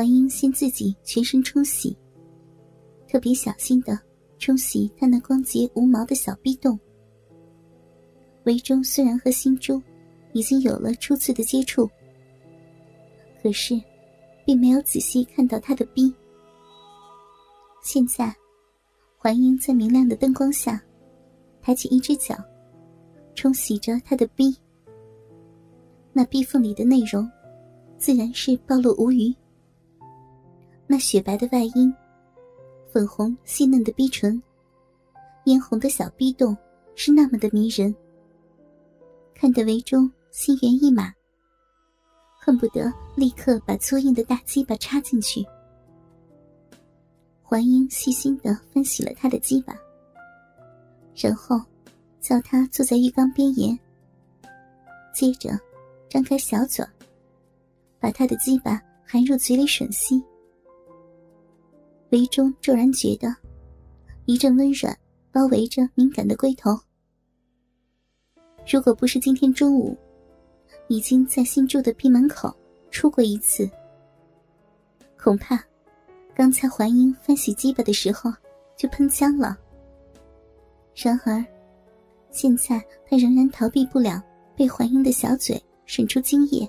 黄英先自己全身冲洗，特别小心的冲洗他那光洁无毛的小逼洞。韦忠虽然和新珠已经有了初次的接触，可是并没有仔细看到他的逼。现在，黄英在明亮的灯光下，抬起一只脚，冲洗着他的逼。那逼缝里的内容，自然是暴露无余。那雪白的外阴，粉红细嫩的逼唇，嫣红的小逼洞，是那么的迷人。看得维忠心猿意马，恨不得立刻把粗硬的大鸡巴插进去。环英细心的分析了他的鸡巴，然后叫他坐在浴缸边沿，接着张开小嘴，把他的鸡巴含入嘴里吮吸。韦忠骤然觉得一阵温软包围着敏感的龟头。如果不是今天中午，已经在新住的闭门口出过一次，恐怕刚才怀英翻洗鸡巴的时候就喷浆了。然而，现在他仍然逃避不了被怀英的小嘴渗出精液。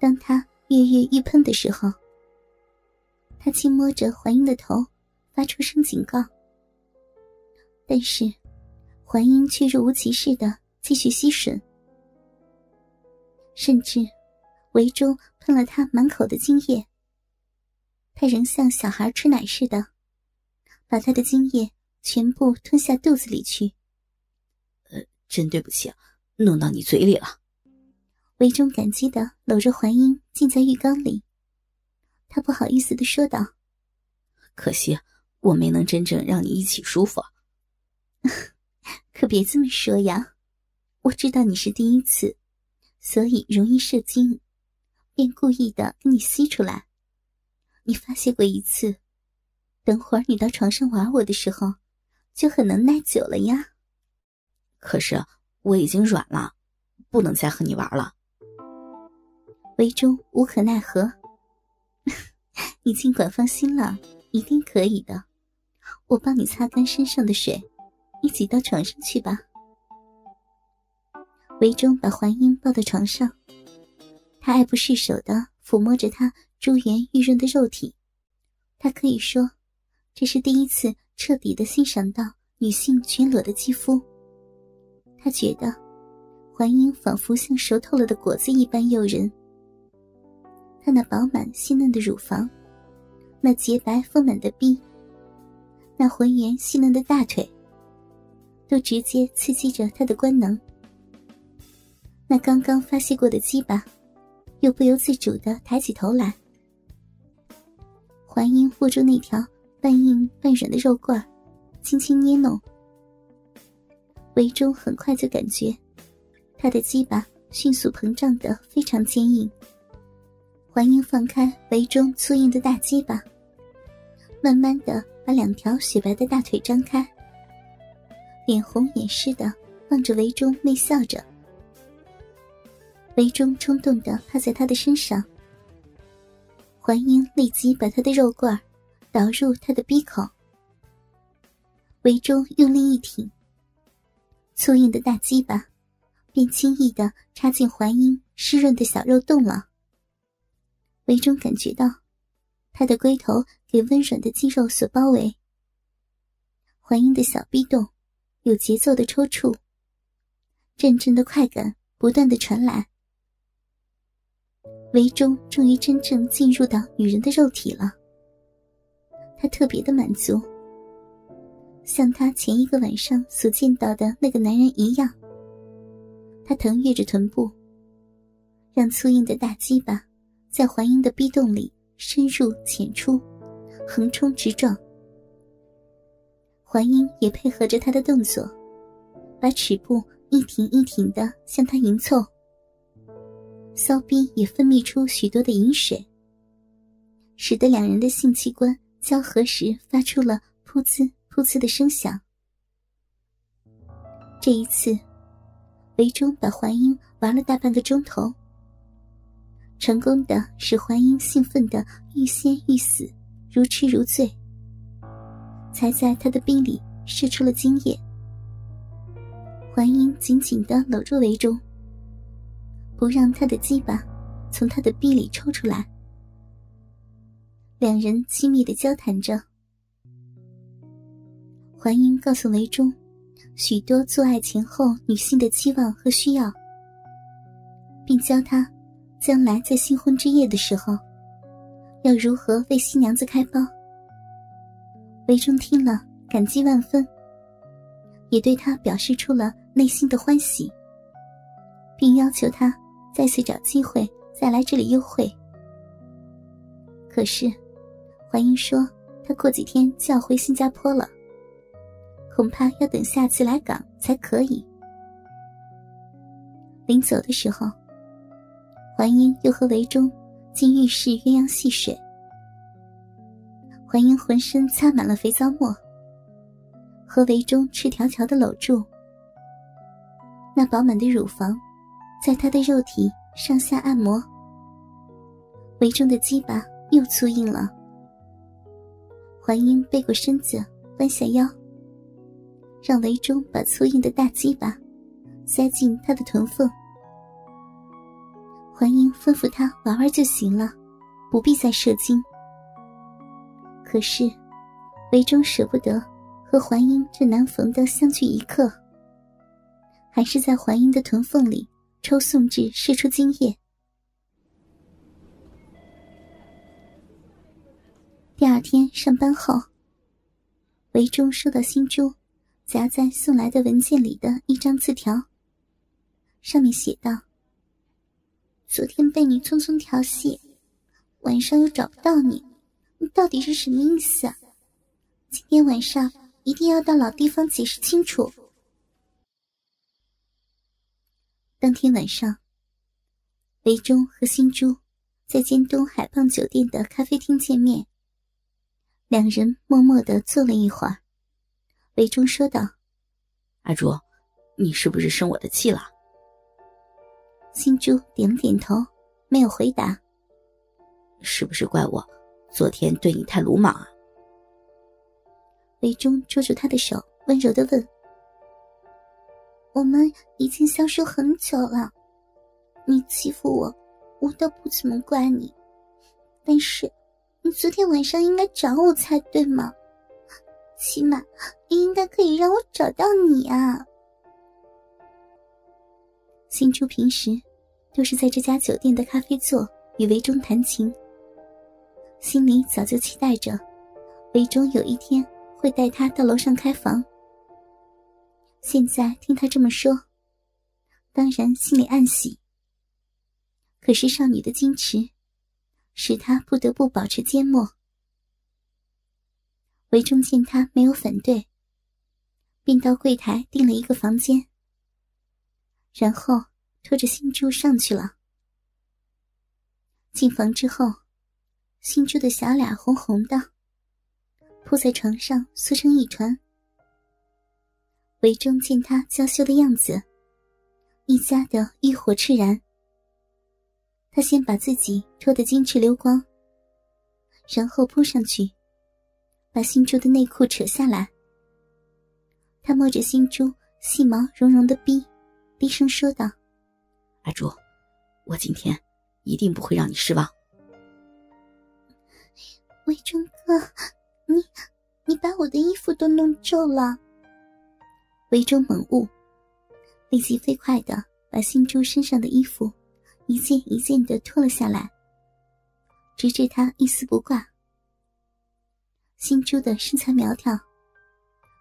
当他跃跃欲喷的时候，他轻摸着怀英的头，发出声警告。但是。怀英却若无其事的继续吸吮，甚至维中喷了他满口的精液。他仍像小孩吃奶似的，把他的精液全部吞下肚子里去。呃，真对不起，啊弄到你嘴里了。维中感激的搂着怀英浸在浴缸里，他不好意思的说道：“可惜我没能真正让你一起舒服。”可别这么说呀！我知道你是第一次，所以容易射精，便故意的给你吸出来。你发泄过一次，等会儿你到床上玩我的时候，就很能耐久了呀。可是我已经软了，不能再和你玩了。韦忠无可奈何。你尽管放心了，一定可以的。我帮你擦干身上的水。一起到床上去吧。韦忠把环英抱到床上，他爱不释手的抚摸着她珠圆玉润的肉体。他可以说，这是第一次彻底的欣赏到女性全裸的肌肤。他觉得，环英仿佛像熟透了的果子一般诱人。她那饱满细嫩的乳房，那洁白丰满的臂，那浑圆细嫩的大腿。都直接刺激着他的官能。那刚刚发泄过的鸡巴，又不由自主的抬起头来。环英握住那条半硬半软的肉罐，轻轻捏弄。韦忠很快就感觉，他的鸡巴迅速膨胀的非常坚硬。环英放开韦忠粗硬的大鸡巴，慢慢的把两条雪白的大腿张开。脸红眼湿的望着韦忠，媚笑着。韦忠冲动的趴在他的身上，环英立即把他的肉罐导入他的鼻口。韦忠用力一挺，粗硬的大鸡巴便轻易的插进怀英湿润的小肉洞了。韦忠感觉到他的龟头给温软的肌肉所包围，怀英的小臂洞。有节奏的抽搐，阵阵的快感不断的传来。韦忠终于真正进入到女人的肉体了，他特别的满足，像他前一个晚上所见到的那个男人一样。他腾跃着臀部，让粗硬的大鸡巴在怀英的逼洞里深入浅出，横冲直撞。怀英也配合着他的动作，把尺部一挺一挺的向他迎凑，骚逼也分泌出许多的饮水，使得两人的性器官交合时发出了噗呲噗呲的声响。这一次，韦忠把怀英玩了大半个钟头，成功的使环英兴奋的欲仙欲死，如痴如醉，才在他的臂里射出了精液。环英紧紧的搂住韦忠，不让他的鸡巴从他的逼里抽出来。两人亲密的交谈着。环英告诉韦忠，许多做爱前后女性的期望和需要，并教他。将来在新婚之夜的时候，要如何为新娘子开包？韦忠听了，感激万分，也对他表示出了内心的欢喜，并要求他再次找机会再来这里幽会。可是，怀英说他过几天就要回新加坡了，恐怕要等下次来港才可以。临走的时候。环英又和韦忠进浴室鸳鸯戏水，环英浑身擦满了肥皂沫，和韦忠赤条条的搂住，那饱满的乳房在他的肉体上下按摩，韦忠的鸡巴又粗硬了。环英背过身子，弯下腰，让韦忠把粗硬的大鸡巴塞进他的臀缝。怀英吩咐他玩玩就行了，不必再射精。可是，韦忠舍不得和怀英这难逢的相聚一刻，还是在怀英的臀缝里抽送至射出精液。第二天上班后，韦忠收到新珠夹在送来的文件里的一张字条，上面写道。昨天被你匆匆调戏，晚上又找不到你，你到底是什么意思？今天晚上一定要到老地方解释清楚。当天晚上，韦忠和新珠在尖东海傍酒店的咖啡厅见面，两人默默的坐了一会儿。韦忠说道：“阿珠，你是不是生我的气了？”新珠点了点头，没有回答。是不是怪我昨天对你太鲁莽啊？韦忠捉住他的手，温柔的问：“我们已经相识很久了，你欺负我，我倒不怎么怪你。但是，你昨天晚上应该找我才对嘛？起码，你应该可以让我找到你啊！”新珠平时。就是在这家酒店的咖啡座与韦忠谈情，心里早就期待着，韦忠有一天会带他到楼上开房。现在听他这么说，当然心里暗喜。可是少女的矜持，使他不得不保持缄默。韦忠见他没有反对，便到柜台订了一个房间，然后。拖着新珠上去了。进房之后，新珠的小脸红红的，扑在床上缩成一团。韦忠见他娇羞的样子，一家的欲火炽然。他先把自己脱得金翅流光，然后扑上去，把新珠的内裤扯下来。他摸着新珠细毛茸茸的逼，低声说道。阿珠，我今天一定不会让你失望。魏忠哥，你你把我的衣服都弄皱了。魏忠猛悟，立即飞快的把新珠身上的衣服一件一件的脱了下来，直至他一丝不挂。新珠的身材苗条，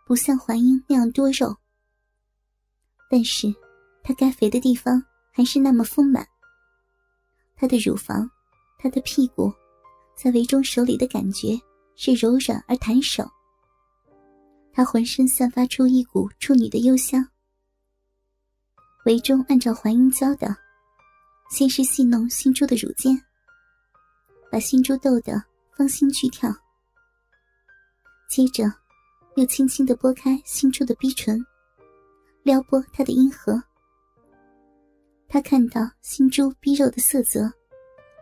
不像环英那样多肉，但是她该肥的地方。还是那么丰满。她的乳房，她的屁股，在韦忠手里的感觉是柔软而弹手。她浑身散发出一股处女的幽香。韦忠按照怀英教的，先是戏弄新珠的乳尖，把新珠逗得芳心剧跳，接着又轻轻的拨开新珠的逼唇，撩拨她的阴核。他看到新珠逼肉的色泽，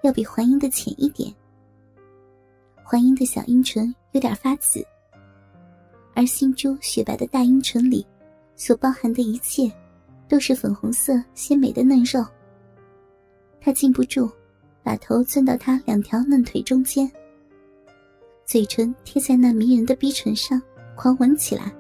要比环英的浅一点。环英的小阴唇有点发紫，而新珠雪白的大阴唇里所包含的一切，都是粉红色鲜美的嫩肉。他禁不住，把头钻到她两条嫩腿中间，嘴唇贴在那迷人的逼唇上，狂吻起来。